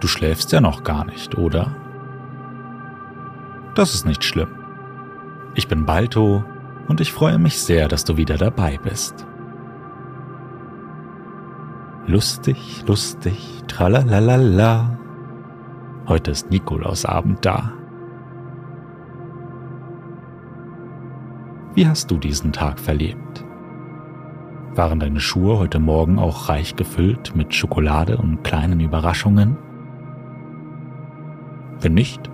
du schläfst ja noch gar nicht, oder? Das ist nicht schlimm. Ich bin Balto und ich freue mich sehr, dass du wieder dabei bist. Lustig, lustig, tralalala. Heute ist Nikolausabend da. Wie hast du diesen Tag verlebt? Waren deine Schuhe heute Morgen auch reich gefüllt mit Schokolade und kleinen Überraschungen? Wenn nicht,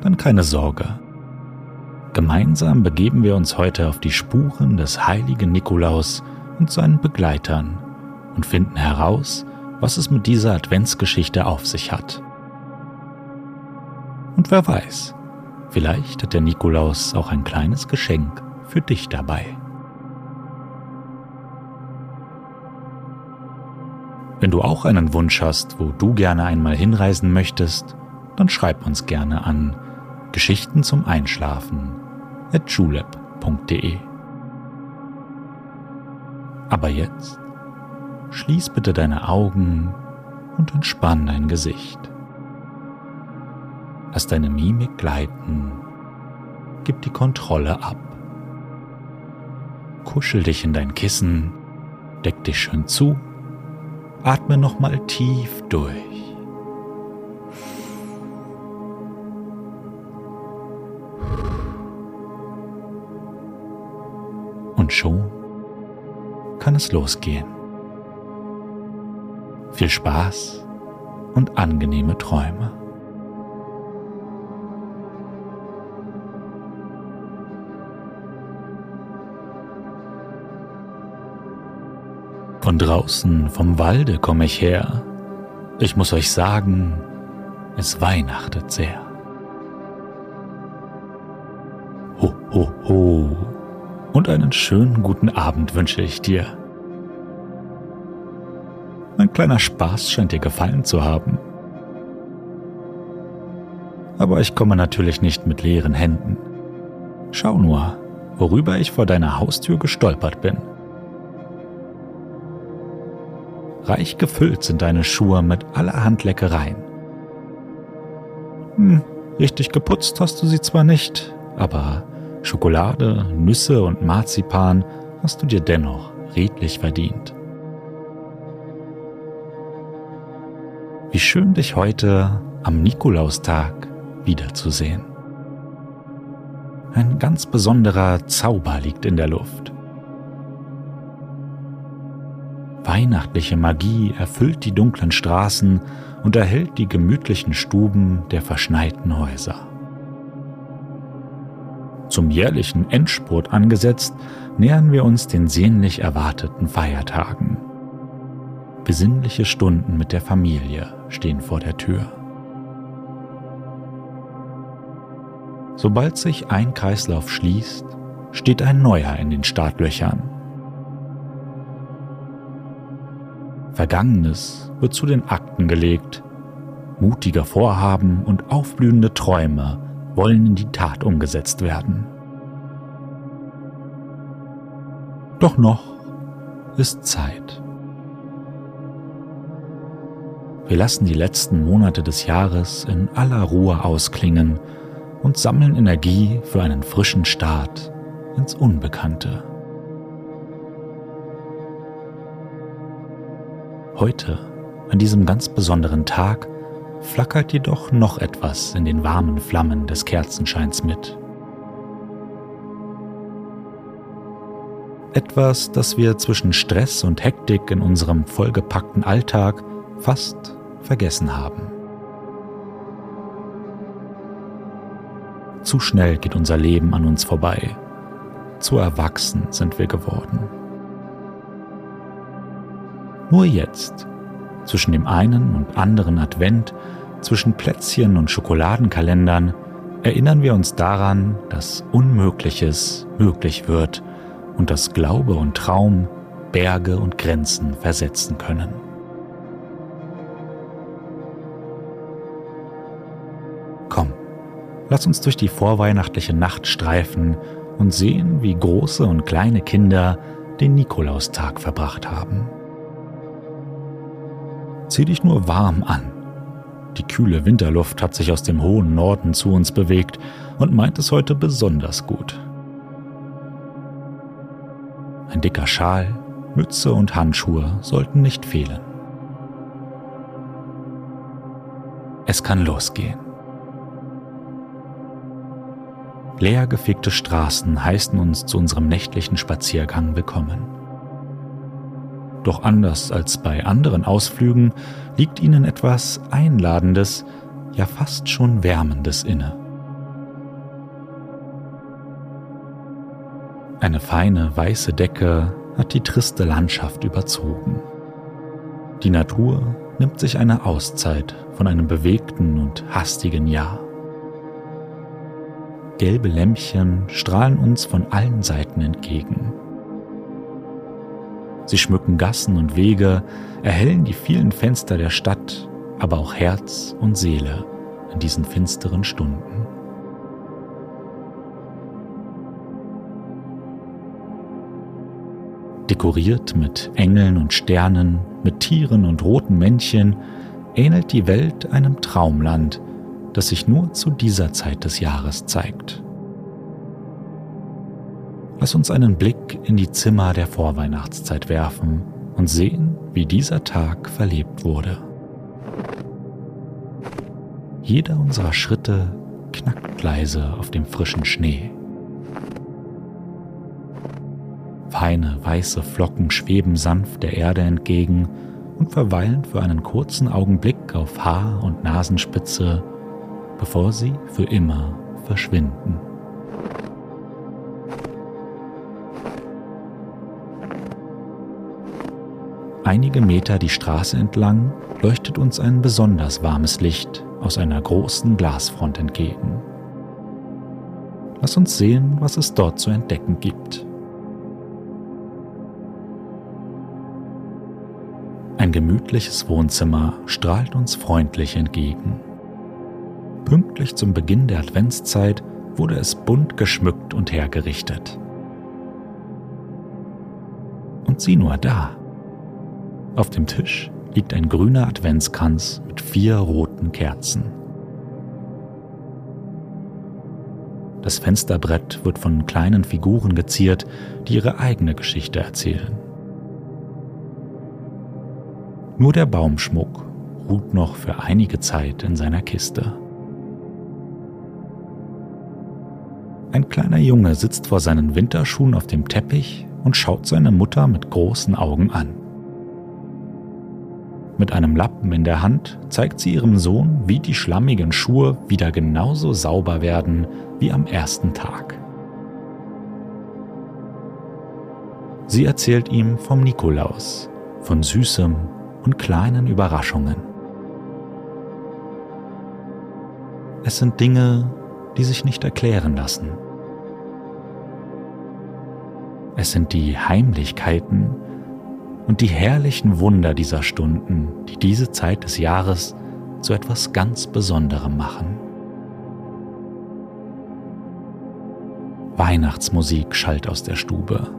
dann keine Sorge. Gemeinsam begeben wir uns heute auf die Spuren des heiligen Nikolaus und seinen Begleitern und finden heraus, was es mit dieser Adventsgeschichte auf sich hat. Und wer weiß, vielleicht hat der Nikolaus auch ein kleines Geschenk für dich dabei. Wenn du auch einen Wunsch hast, wo du gerne einmal hinreisen möchtest, dann schreib uns gerne an Geschichten zum Einschlafen at julep.de. Aber jetzt schließ bitte deine Augen und entspann dein Gesicht. Lass deine Mimik gleiten, gib die Kontrolle ab. Kuschel dich in dein Kissen, deck dich schön zu Atme nochmal tief durch. Schon kann es losgehen. Viel Spaß und angenehme Träume. Von draußen vom Walde komme ich her. Ich muss euch sagen, es weihnachtet sehr. Ho, ho, ho. Und einen schönen guten Abend wünsche ich dir. Mein kleiner Spaß scheint dir gefallen zu haben. Aber ich komme natürlich nicht mit leeren Händen. Schau nur, worüber ich vor deiner Haustür gestolpert bin. Reich gefüllt sind deine Schuhe mit allerhand Leckereien. Hm, richtig geputzt hast du sie zwar nicht, aber Schokolade, Nüsse und Marzipan hast du dir dennoch redlich verdient. Wie schön dich heute am Nikolaustag wiederzusehen. Ein ganz besonderer Zauber liegt in der Luft. Weihnachtliche Magie erfüllt die dunklen Straßen und erhellt die gemütlichen Stuben der verschneiten Häuser. Zum jährlichen Endspurt angesetzt, nähern wir uns den sehnlich erwarteten Feiertagen. Besinnliche Stunden mit der Familie stehen vor der Tür. Sobald sich ein Kreislauf schließt, steht ein neuer in den Startlöchern. Vergangenes wird zu den Akten gelegt. Mutige Vorhaben und aufblühende Träume wollen in die Tat umgesetzt werden. Doch noch ist Zeit. Wir lassen die letzten Monate des Jahres in aller Ruhe ausklingen und sammeln Energie für einen frischen Start ins Unbekannte. Heute, an diesem ganz besonderen Tag, flackert jedoch noch etwas in den warmen Flammen des Kerzenscheins mit. Etwas, das wir zwischen Stress und Hektik in unserem vollgepackten Alltag fast vergessen haben. Zu schnell geht unser Leben an uns vorbei. Zu erwachsen sind wir geworden. Nur jetzt, zwischen dem einen und anderen Advent, zwischen Plätzchen und Schokoladenkalendern, erinnern wir uns daran, dass Unmögliches möglich wird und dass Glaube und Traum Berge und Grenzen versetzen können. Komm, Lass uns durch die vorweihnachtliche Nacht streifen und sehen, wie große und kleine Kinder den Nikolaustag verbracht haben. Zieh dich nur warm an. Die kühle Winterluft hat sich aus dem hohen Norden zu uns bewegt und meint es heute besonders gut. Ein dicker Schal, Mütze und Handschuhe sollten nicht fehlen. Es kann losgehen. Leergefegte Straßen heißen uns zu unserem nächtlichen Spaziergang willkommen. Doch anders als bei anderen Ausflügen liegt ihnen etwas Einladendes, ja fast schon Wärmendes inne. Eine feine weiße Decke hat die triste Landschaft überzogen. Die Natur nimmt sich eine Auszeit von einem bewegten und hastigen Jahr. Gelbe Lämpchen strahlen uns von allen Seiten entgegen. Sie schmücken Gassen und Wege, erhellen die vielen Fenster der Stadt, aber auch Herz und Seele in diesen finsteren Stunden. Dekoriert mit Engeln und Sternen, mit Tieren und roten Männchen, ähnelt die Welt einem Traumland, das sich nur zu dieser Zeit des Jahres zeigt. Lass uns einen Blick in die Zimmer der Vorweihnachtszeit werfen und sehen, wie dieser Tag verlebt wurde. Jeder unserer Schritte knackt leise auf dem frischen Schnee. Feine weiße Flocken schweben sanft der Erde entgegen und verweilen für einen kurzen Augenblick auf Haar- und Nasenspitze bevor sie für immer verschwinden. Einige Meter die Straße entlang leuchtet uns ein besonders warmes Licht aus einer großen Glasfront entgegen. Lass uns sehen, was es dort zu entdecken gibt. Ein gemütliches Wohnzimmer strahlt uns freundlich entgegen. Pünktlich zum Beginn der Adventszeit wurde es bunt geschmückt und hergerichtet. Und sieh nur da. Auf dem Tisch liegt ein grüner Adventskranz mit vier roten Kerzen. Das Fensterbrett wird von kleinen Figuren geziert, die ihre eigene Geschichte erzählen. Nur der Baumschmuck ruht noch für einige Zeit in seiner Kiste. Ein kleiner Junge sitzt vor seinen Winterschuhen auf dem Teppich und schaut seine Mutter mit großen Augen an. Mit einem Lappen in der Hand zeigt sie ihrem Sohn, wie die schlammigen Schuhe wieder genauso sauber werden wie am ersten Tag. Sie erzählt ihm vom Nikolaus, von Süßem und kleinen Überraschungen. Es sind Dinge, die sich nicht erklären lassen. Es sind die Heimlichkeiten und die herrlichen Wunder dieser Stunden, die diese Zeit des Jahres zu etwas ganz Besonderem machen. Weihnachtsmusik schallt aus der Stube.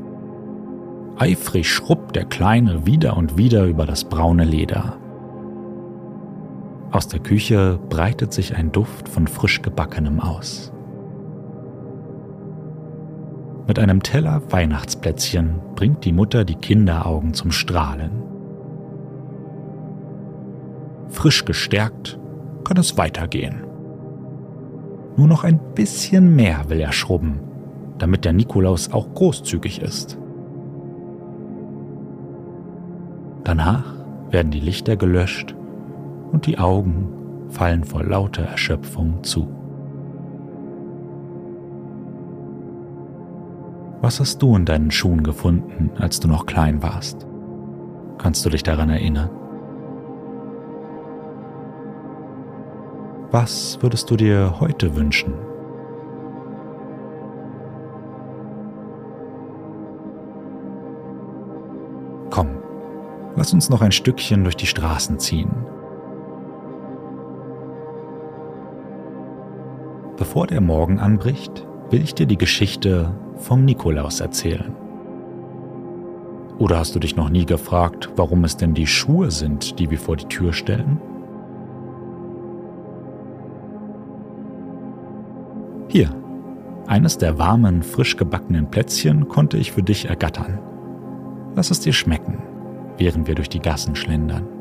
Eifrig schrubbt der Kleine wieder und wieder über das braune Leder. Aus der Küche breitet sich ein Duft von frisch gebackenem aus. Mit einem Teller Weihnachtsplätzchen bringt die Mutter die Kinderaugen zum Strahlen. Frisch gestärkt kann es weitergehen. Nur noch ein bisschen mehr will er schrubben, damit der Nikolaus auch großzügig ist. Danach werden die Lichter gelöscht und die Augen fallen vor lauter Erschöpfung zu. Was hast du in deinen Schuhen gefunden, als du noch klein warst? Kannst du dich daran erinnern? Was würdest du dir heute wünschen? Komm, lass uns noch ein Stückchen durch die Straßen ziehen. Bevor der Morgen anbricht, will ich dir die Geschichte vom Nikolaus erzählen. Oder hast du dich noch nie gefragt, warum es denn die Schuhe sind, die wir vor die Tür stellen? Hier, eines der warmen, frisch gebackenen Plätzchen konnte ich für dich ergattern. Lass es dir schmecken, während wir durch die Gassen schlendern.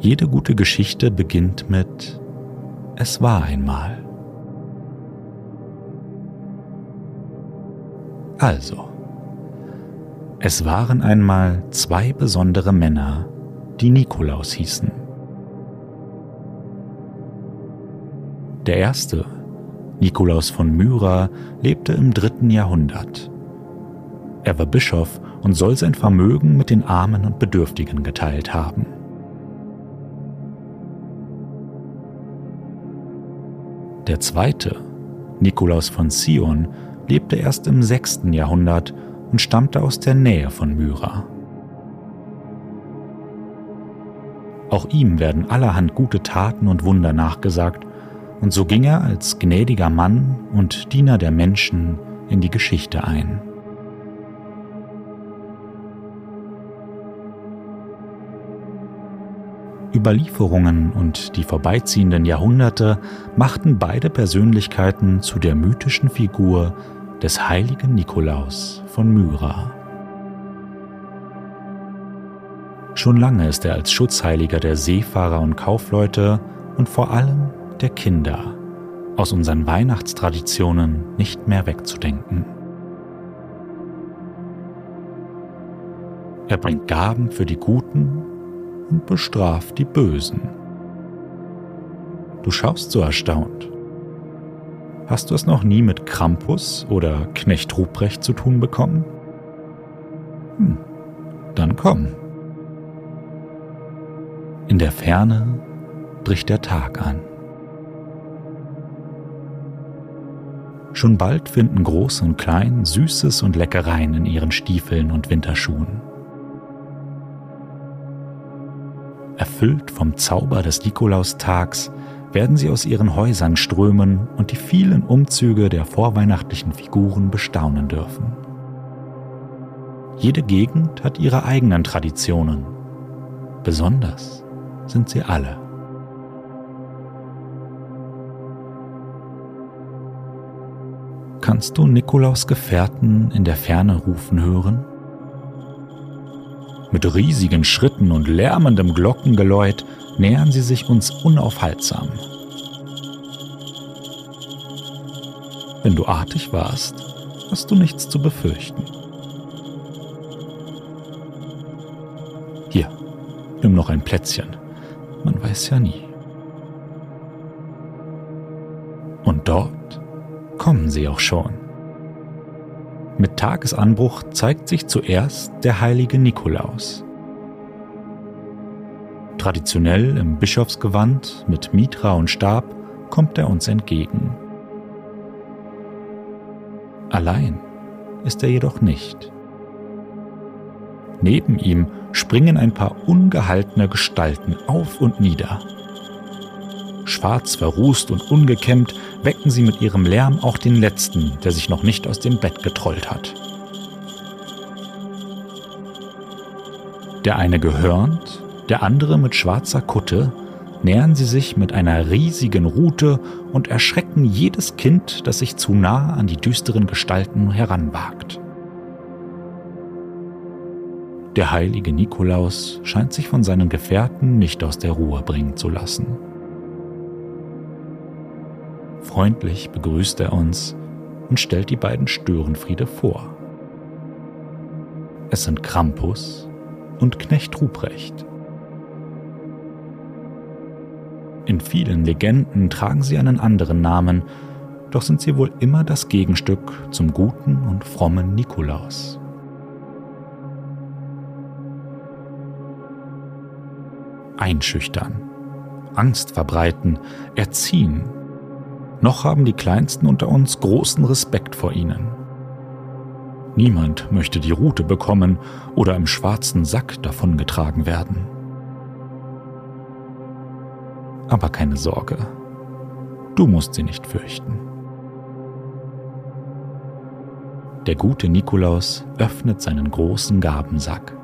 Jede gute Geschichte beginnt mit Es war einmal. Also, es waren einmal zwei besondere Männer, die Nikolaus hießen. Der erste, Nikolaus von Myra, lebte im dritten Jahrhundert. Er war Bischof und soll sein Vermögen mit den Armen und Bedürftigen geteilt haben. Der zweite, Nikolaus von Sion, lebte erst im 6. Jahrhundert und stammte aus der Nähe von Myra. Auch ihm werden allerhand gute Taten und Wunder nachgesagt, und so ging er als gnädiger Mann und Diener der Menschen in die Geschichte ein. Überlieferungen und die vorbeiziehenden Jahrhunderte machten beide Persönlichkeiten zu der mythischen Figur des heiligen Nikolaus von Myra. Schon lange ist er als Schutzheiliger der Seefahrer und Kaufleute und vor allem der Kinder aus unseren Weihnachtstraditionen nicht mehr wegzudenken. Er bringt Gaben für die Guten und bestraft die Bösen. Du schaust so erstaunt. Hast du es noch nie mit Krampus oder Knecht Ruprecht zu tun bekommen? Hm, dann komm. In der Ferne bricht der Tag an. Schon bald finden Groß und Klein Süßes und Leckereien in ihren Stiefeln und Winterschuhen. Erfüllt vom Zauber des Nikolaustags werden sie aus ihren Häusern strömen und die vielen Umzüge der vorweihnachtlichen Figuren bestaunen dürfen. Jede Gegend hat ihre eigenen Traditionen. Besonders sind sie alle. Kannst du Nikolaus Gefährten in der Ferne rufen hören? Mit riesigen Schritten und lärmendem Glockengeläut nähern sie sich uns unaufhaltsam. Wenn du artig warst, hast du nichts zu befürchten. Hier, nimm noch ein Plätzchen. Man weiß ja nie. Und dort kommen sie auch schon. Mit Tagesanbruch zeigt sich zuerst der heilige Nikolaus. Traditionell im Bischofsgewand mit Mitra und Stab kommt er uns entgegen. Allein ist er jedoch nicht. Neben ihm springen ein paar ungehaltene Gestalten auf und nieder. Schwarz verrußt und ungekämmt wecken sie mit ihrem Lärm auch den Letzten, der sich noch nicht aus dem Bett getrollt hat. Der eine gehörnt, der andere mit schwarzer Kutte, nähern sie sich mit einer riesigen Rute und erschrecken jedes Kind, das sich zu nah an die düsteren Gestalten heranwagt. Der heilige Nikolaus scheint sich von seinen Gefährten nicht aus der Ruhe bringen zu lassen. Freundlich begrüßt er uns und stellt die beiden Störenfriede vor. Es sind Krampus und Knecht Ruprecht. In vielen Legenden tragen sie einen anderen Namen, doch sind sie wohl immer das Gegenstück zum guten und frommen Nikolaus. Einschüchtern, Angst verbreiten, erziehen. Noch haben die Kleinsten unter uns großen Respekt vor ihnen. Niemand möchte die Rute bekommen oder im schwarzen Sack davongetragen werden. Aber keine Sorge, du musst sie nicht fürchten. Der gute Nikolaus öffnet seinen großen Gabensack.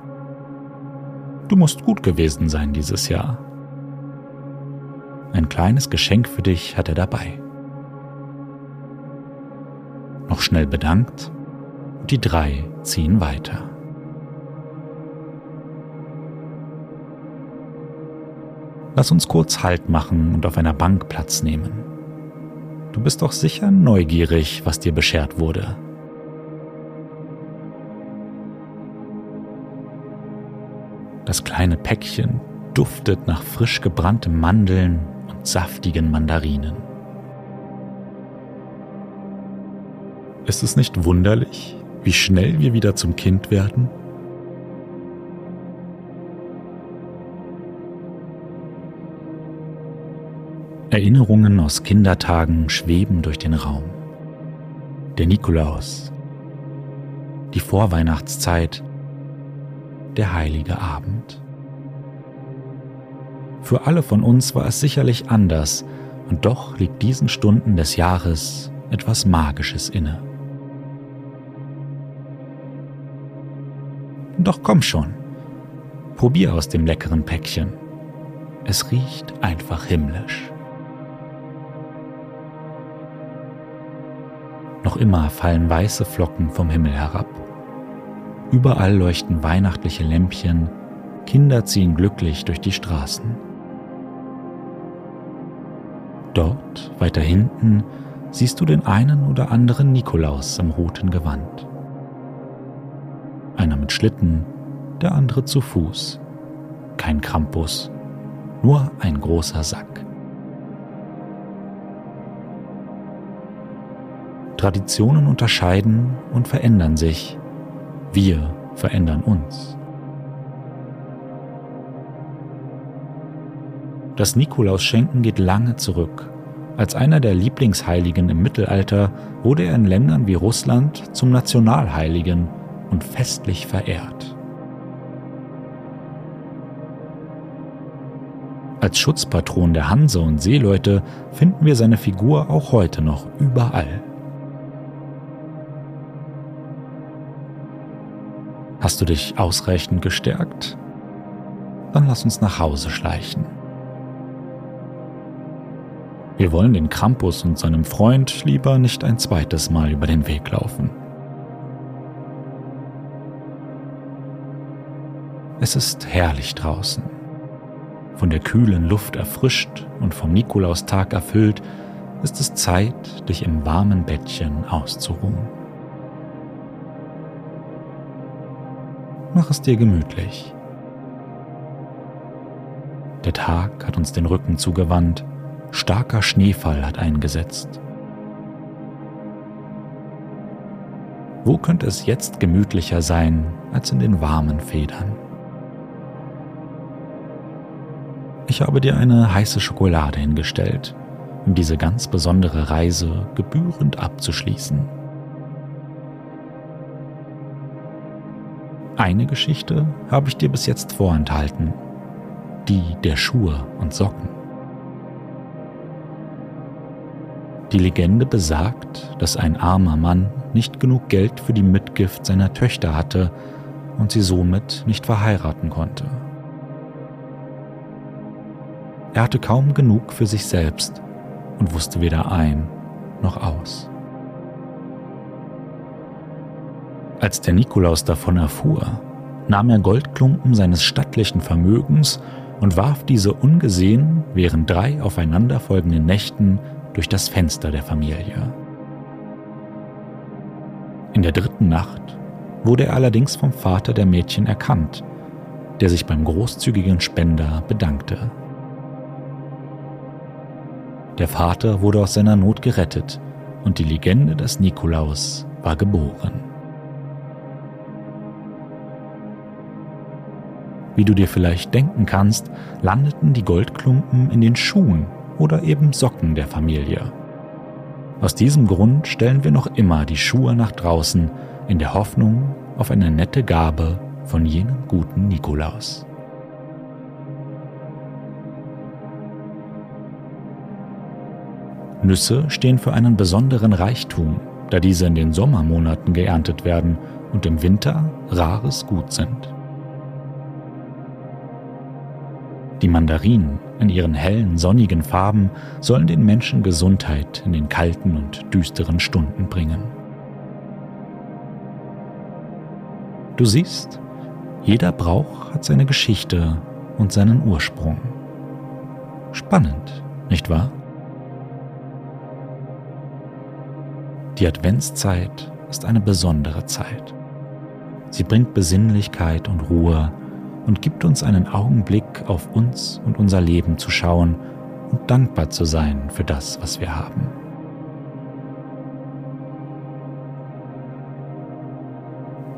Du musst gut gewesen sein dieses Jahr. Ein kleines Geschenk für dich hat er dabei. Noch schnell bedankt und die drei ziehen weiter. Lass uns kurz Halt machen und auf einer Bank Platz nehmen. Du bist doch sicher neugierig, was dir beschert wurde. Das kleine Päckchen duftet nach frisch gebranntem Mandeln und saftigen Mandarinen. Ist es nicht wunderlich, wie schnell wir wieder zum Kind werden? Erinnerungen aus Kindertagen schweben durch den Raum. Der Nikolaus, die Vorweihnachtszeit, der heilige Abend. Für alle von uns war es sicherlich anders, und doch liegt diesen Stunden des Jahres etwas Magisches inne. Doch komm schon, probier aus dem leckeren Päckchen. Es riecht einfach himmlisch. Noch immer fallen weiße Flocken vom Himmel herab. Überall leuchten weihnachtliche Lämpchen, Kinder ziehen glücklich durch die Straßen. Dort, weiter hinten, siehst du den einen oder anderen Nikolaus im roten Gewand. Schlitten, der andere zu Fuß. Kein Krampus, nur ein großer Sack. Traditionen unterscheiden und verändern sich. Wir verändern uns. Das Nikolausschenken geht lange zurück. Als einer der Lieblingsheiligen im Mittelalter wurde er in Ländern wie Russland zum Nationalheiligen und festlich verehrt. Als Schutzpatron der Hanse und Seeleute finden wir seine Figur auch heute noch überall. Hast du dich ausreichend gestärkt? Dann lass uns nach Hause schleichen. Wir wollen den Krampus und seinem Freund lieber nicht ein zweites Mal über den Weg laufen. Es ist herrlich draußen. Von der kühlen Luft erfrischt und vom Nikolaustag erfüllt, ist es Zeit, dich im warmen Bettchen auszuruhen. Mach es dir gemütlich. Der Tag hat uns den Rücken zugewandt, starker Schneefall hat eingesetzt. Wo könnte es jetzt gemütlicher sein als in den warmen Federn? Ich habe dir eine heiße Schokolade hingestellt, um diese ganz besondere Reise gebührend abzuschließen. Eine Geschichte habe ich dir bis jetzt vorenthalten, die der Schuhe und Socken. Die Legende besagt, dass ein armer Mann nicht genug Geld für die Mitgift seiner Töchter hatte und sie somit nicht verheiraten konnte. Er hatte kaum genug für sich selbst und wusste weder ein noch aus. Als der Nikolaus davon erfuhr, nahm er Goldklumpen seines stattlichen Vermögens und warf diese ungesehen während drei aufeinanderfolgenden Nächten durch das Fenster der Familie. In der dritten Nacht wurde er allerdings vom Vater der Mädchen erkannt, der sich beim großzügigen Spender bedankte. Der Vater wurde aus seiner Not gerettet und die Legende des Nikolaus war geboren. Wie du dir vielleicht denken kannst, landeten die Goldklumpen in den Schuhen oder eben Socken der Familie. Aus diesem Grund stellen wir noch immer die Schuhe nach draußen in der Hoffnung auf eine nette Gabe von jenem guten Nikolaus. Nüsse stehen für einen besonderen Reichtum, da diese in den Sommermonaten geerntet werden und im Winter rares Gut sind. Die Mandarinen in ihren hellen, sonnigen Farben sollen den Menschen Gesundheit in den kalten und düsteren Stunden bringen. Du siehst, jeder Brauch hat seine Geschichte und seinen Ursprung. Spannend, nicht wahr? Die Adventszeit ist eine besondere Zeit. Sie bringt Besinnlichkeit und Ruhe und gibt uns einen Augenblick auf uns und unser Leben zu schauen und dankbar zu sein für das, was wir haben.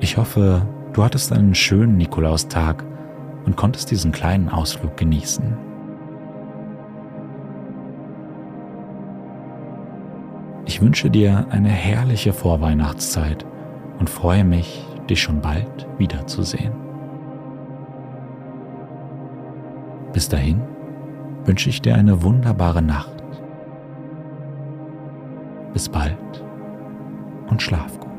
Ich hoffe, du hattest einen schönen Nikolaustag und konntest diesen kleinen Ausflug genießen. Ich wünsche dir eine herrliche Vorweihnachtszeit und freue mich, dich schon bald wiederzusehen. Bis dahin wünsche ich dir eine wunderbare Nacht. Bis bald und schlaf gut.